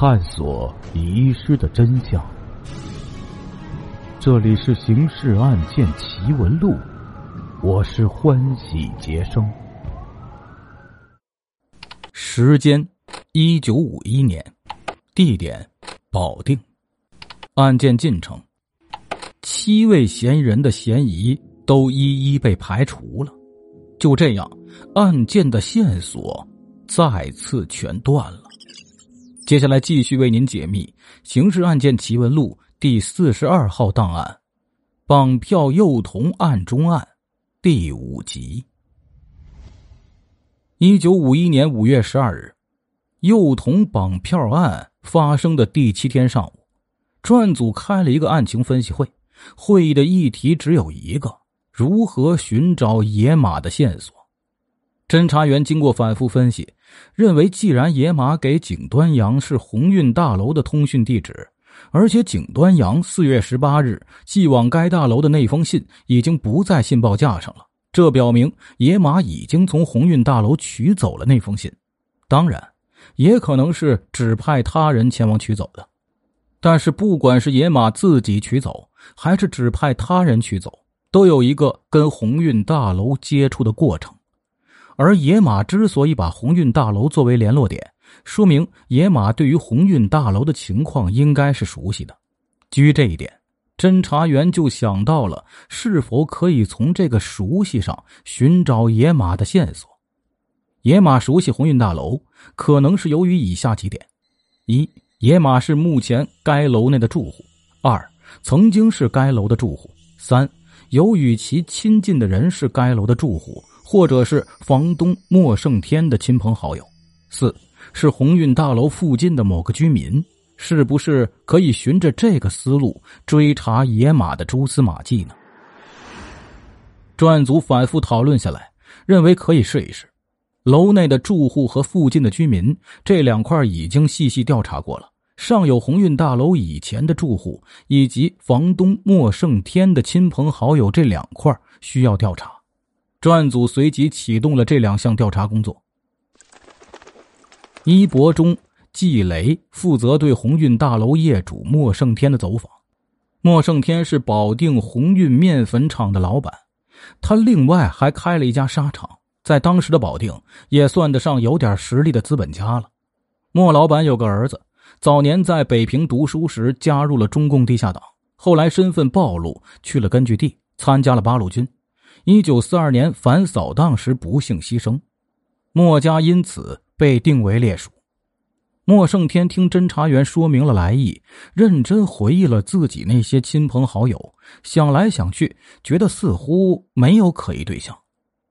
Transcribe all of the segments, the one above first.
探索遗失的真相。这里是《刑事案件奇闻录》，我是欢喜杰生。时间：一九五一年，地点：保定。案件进程：七位嫌疑人的嫌疑都一一被排除了。就这样，案件的线索再次全断了。接下来继续为您解密《刑事案件奇闻录》第四十二号档案——绑票幼童案中案第五集。一九五一年五月十二日，幼童绑票案发生的第七天上午，专案组开了一个案情分析会。会议的议题只有一个。如何寻找野马的线索？侦查员经过反复分析，认为既然野马给景端阳是鸿运大楼的通讯地址，而且景端阳四月十八日寄往该大楼的那封信已经不在信报架上了，这表明野马已经从鸿运大楼取走了那封信。当然，也可能是指派他人前往取走的。但是，不管是野马自己取走，还是指派他人取走。都有一个跟鸿运大楼接触的过程，而野马之所以把鸿运大楼作为联络点，说明野马对于鸿运大楼的情况应该是熟悉的。基于这一点，侦查员就想到了是否可以从这个熟悉上寻找野马的线索。野马熟悉鸿运大楼，可能是由于以下几点：一、野马是目前该楼内的住户；二、曾经是该楼的住户；三。有与其亲近的人是该楼的住户，或者是房东莫胜天的亲朋好友。四是鸿运大楼附近的某个居民，是不是可以循着这个思路追查野马的蛛丝马迹呢？专案组反复讨论下来，认为可以试一试。楼内的住户和附近的居民这两块已经细细调查过了。尚有鸿运大楼以前的住户以及房东莫胜天的亲朋好友这两块需要调查，专案组随即启动了这两项调查工作。一博中、季雷负责对鸿运大楼业主莫胜天的走访。莫胜天是保定鸿运面粉厂的老板，他另外还开了一家纱厂，在当时的保定也算得上有点实力的资本家了。莫老板有个儿子。早年在北平读书时，加入了中共地下党，后来身份暴露，去了根据地，参加了八路军。一九四二年反扫荡时不幸牺牲，莫家因此被定为烈属。莫胜天听侦查员说明了来意，认真回忆了自己那些亲朋好友，想来想去，觉得似乎没有可疑对象。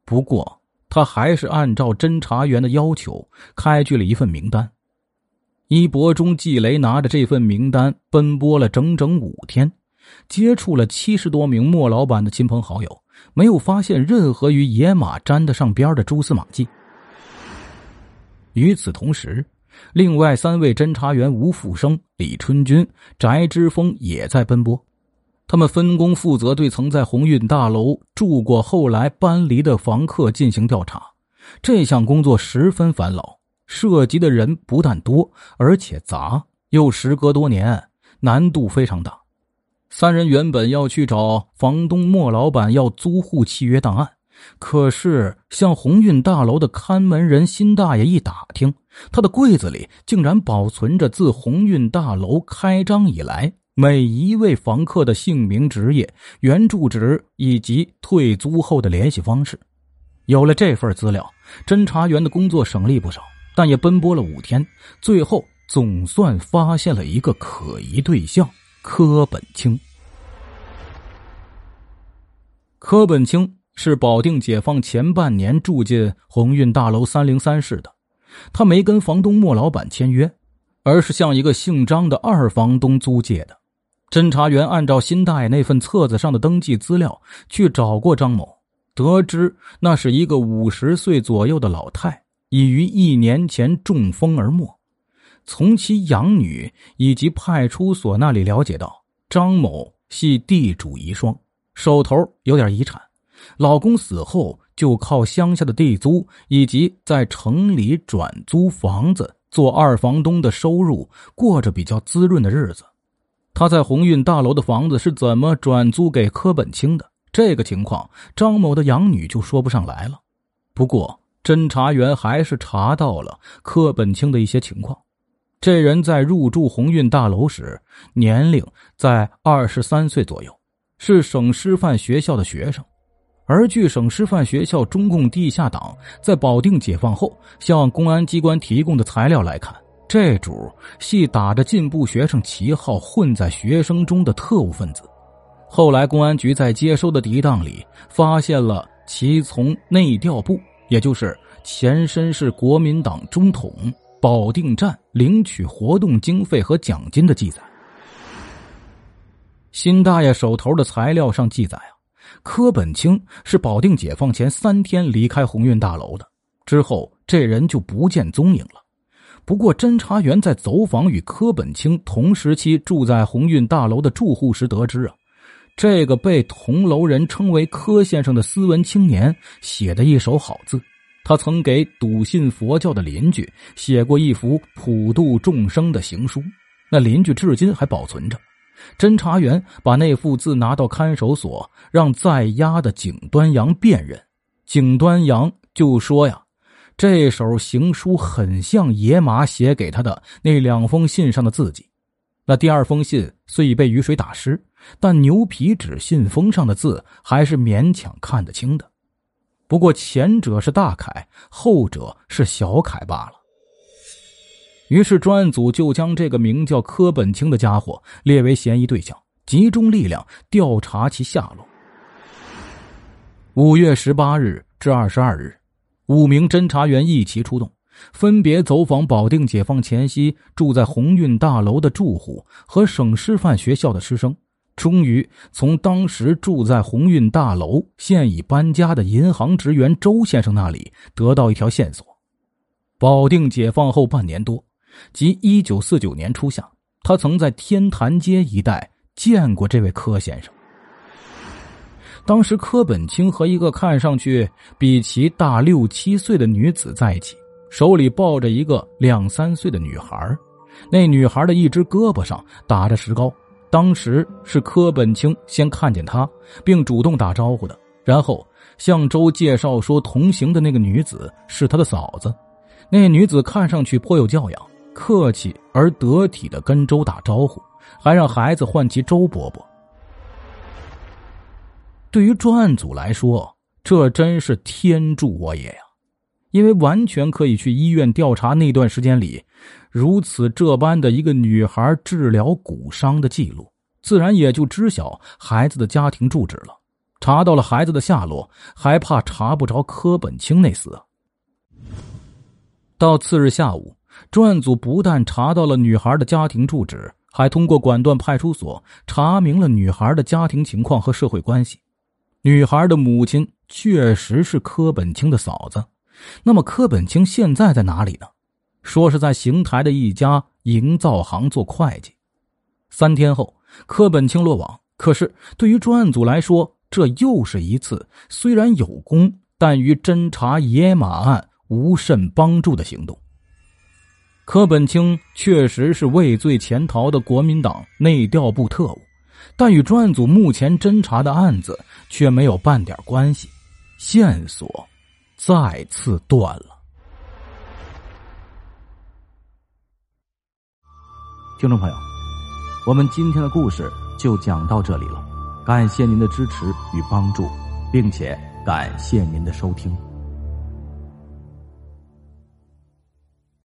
不过，他还是按照侦查员的要求，开具了一份名单。一博中，季雷拿着这份名单奔波了整整五天，接触了七十多名莫老板的亲朋好友，没有发现任何与野马沾得上边的蛛丝马迹。与此同时，另外三位侦查员吴富生、李春军、翟之峰也在奔波，他们分工负责对曾在鸿运大楼住过、后来搬离的房客进行调查。这项工作十分繁劳。涉及的人不但多，而且杂，又时隔多年，难度非常大。三人原本要去找房东莫老板要租户契约档案，可是向鸿运大楼的看门人辛大爷一打听，他的柜子里竟然保存着自鸿运大楼开张以来每一位房客的姓名、职业、原住址以及退租后的联系方式。有了这份资料，侦查员的工作省力不少。但也奔波了五天，最后总算发现了一个可疑对象——柯本清。柯本清是保定解放前半年住进鸿运大楼三零三室的，他没跟房东莫老板签约，而是向一个姓张的二房东租借的。侦查员按照辛大爷那份册子上的登记资料去找过张某，得知那是一个五十岁左右的老太。已于一年前中风而没。从其养女以及派出所那里了解到，张某系地主遗孀，手头有点遗产。老公死后，就靠乡下的地租以及在城里转租房子做二房东的收入过着比较滋润的日子。他在鸿运大楼的房子是怎么转租给柯本清的？这个情况，张某的养女就说不上来了。不过，侦查员还是查到了柯本清的一些情况。这人在入住鸿运大楼时，年龄在二十三岁左右，是省师范学校的学生。而据省师范学校中共地下党在保定解放后向公安机关提供的材料来看，这主系打着进步学生旗号混在学生中的特务分子。后来，公安局在接收的敌档里发现了其从内调部，也就是前身是国民党中统。保定站领取活动经费和奖金的记载。辛大爷手头的材料上记载啊，柯本清是保定解放前三天离开鸿运大楼的，之后这人就不见踪影了。不过，侦查员在走访与柯本清同时期住在鸿运大楼的住户时得知啊，这个被同楼人称为柯先生的斯文青年写的一手好字。他曾给笃信佛教的邻居写过一幅普度众生的行书，那邻居至今还保存着。侦查员把那幅字拿到看守所，让在押的景端阳辨认。景端阳就说：“呀，这手行书很像野马写给他的那两封信上的字迹。那第二封信虽已被雨水打湿，但牛皮纸信封上的字还是勉强看得清的。”不过前者是大楷，后者是小楷罢了。于是专案组就将这个名叫柯本清的家伙列为嫌疑对象，集中力量调查其下落。五月十八日至二十二日，五名侦查员一齐出动，分别走访保定解放前夕住在鸿运大楼的住户和省师范学校的师生。终于从当时住在鸿运大楼、现已搬家的银行职员周先生那里得到一条线索：保定解放后半年多，即一九四九年初夏，他曾在天坛街一带见过这位柯先生。当时柯本清和一个看上去比其大六七岁的女子在一起，手里抱着一个两三岁的女孩，那女孩的一只胳膊上打着石膏。当时是柯本清先看见他，并主动打招呼的，然后向周介绍说，同行的那个女子是他的嫂子。那女子看上去颇有教养，客气而得体的跟周打招呼，还让孩子唤其周伯伯。对于专案组来说，这真是天助我也呀！因为完全可以去医院调查那段时间里，如此这般的一个女孩治疗骨伤的记录，自然也就知晓孩子的家庭住址了。查到了孩子的下落，还怕查不着柯本清那厮？到次日下午，专案组不但查到了女孩的家庭住址，还通过管段派出所查明了女孩的家庭情况和社会关系。女孩的母亲确实是柯本清的嫂子。那么柯本清现在在哪里呢？说是在邢台的一家营造行做会计。三天后，柯本清落网。可是对于专案组来说，这又是一次虽然有功，但于侦查野马案无甚帮助的行动。柯本清确实是畏罪潜逃的国民党内调部特务，但与专案组目前侦查的案子却没有半点关系，线索。再次断了。听众朋友，我们今天的故事就讲到这里了，感谢您的支持与帮助，并且感谢您的收听。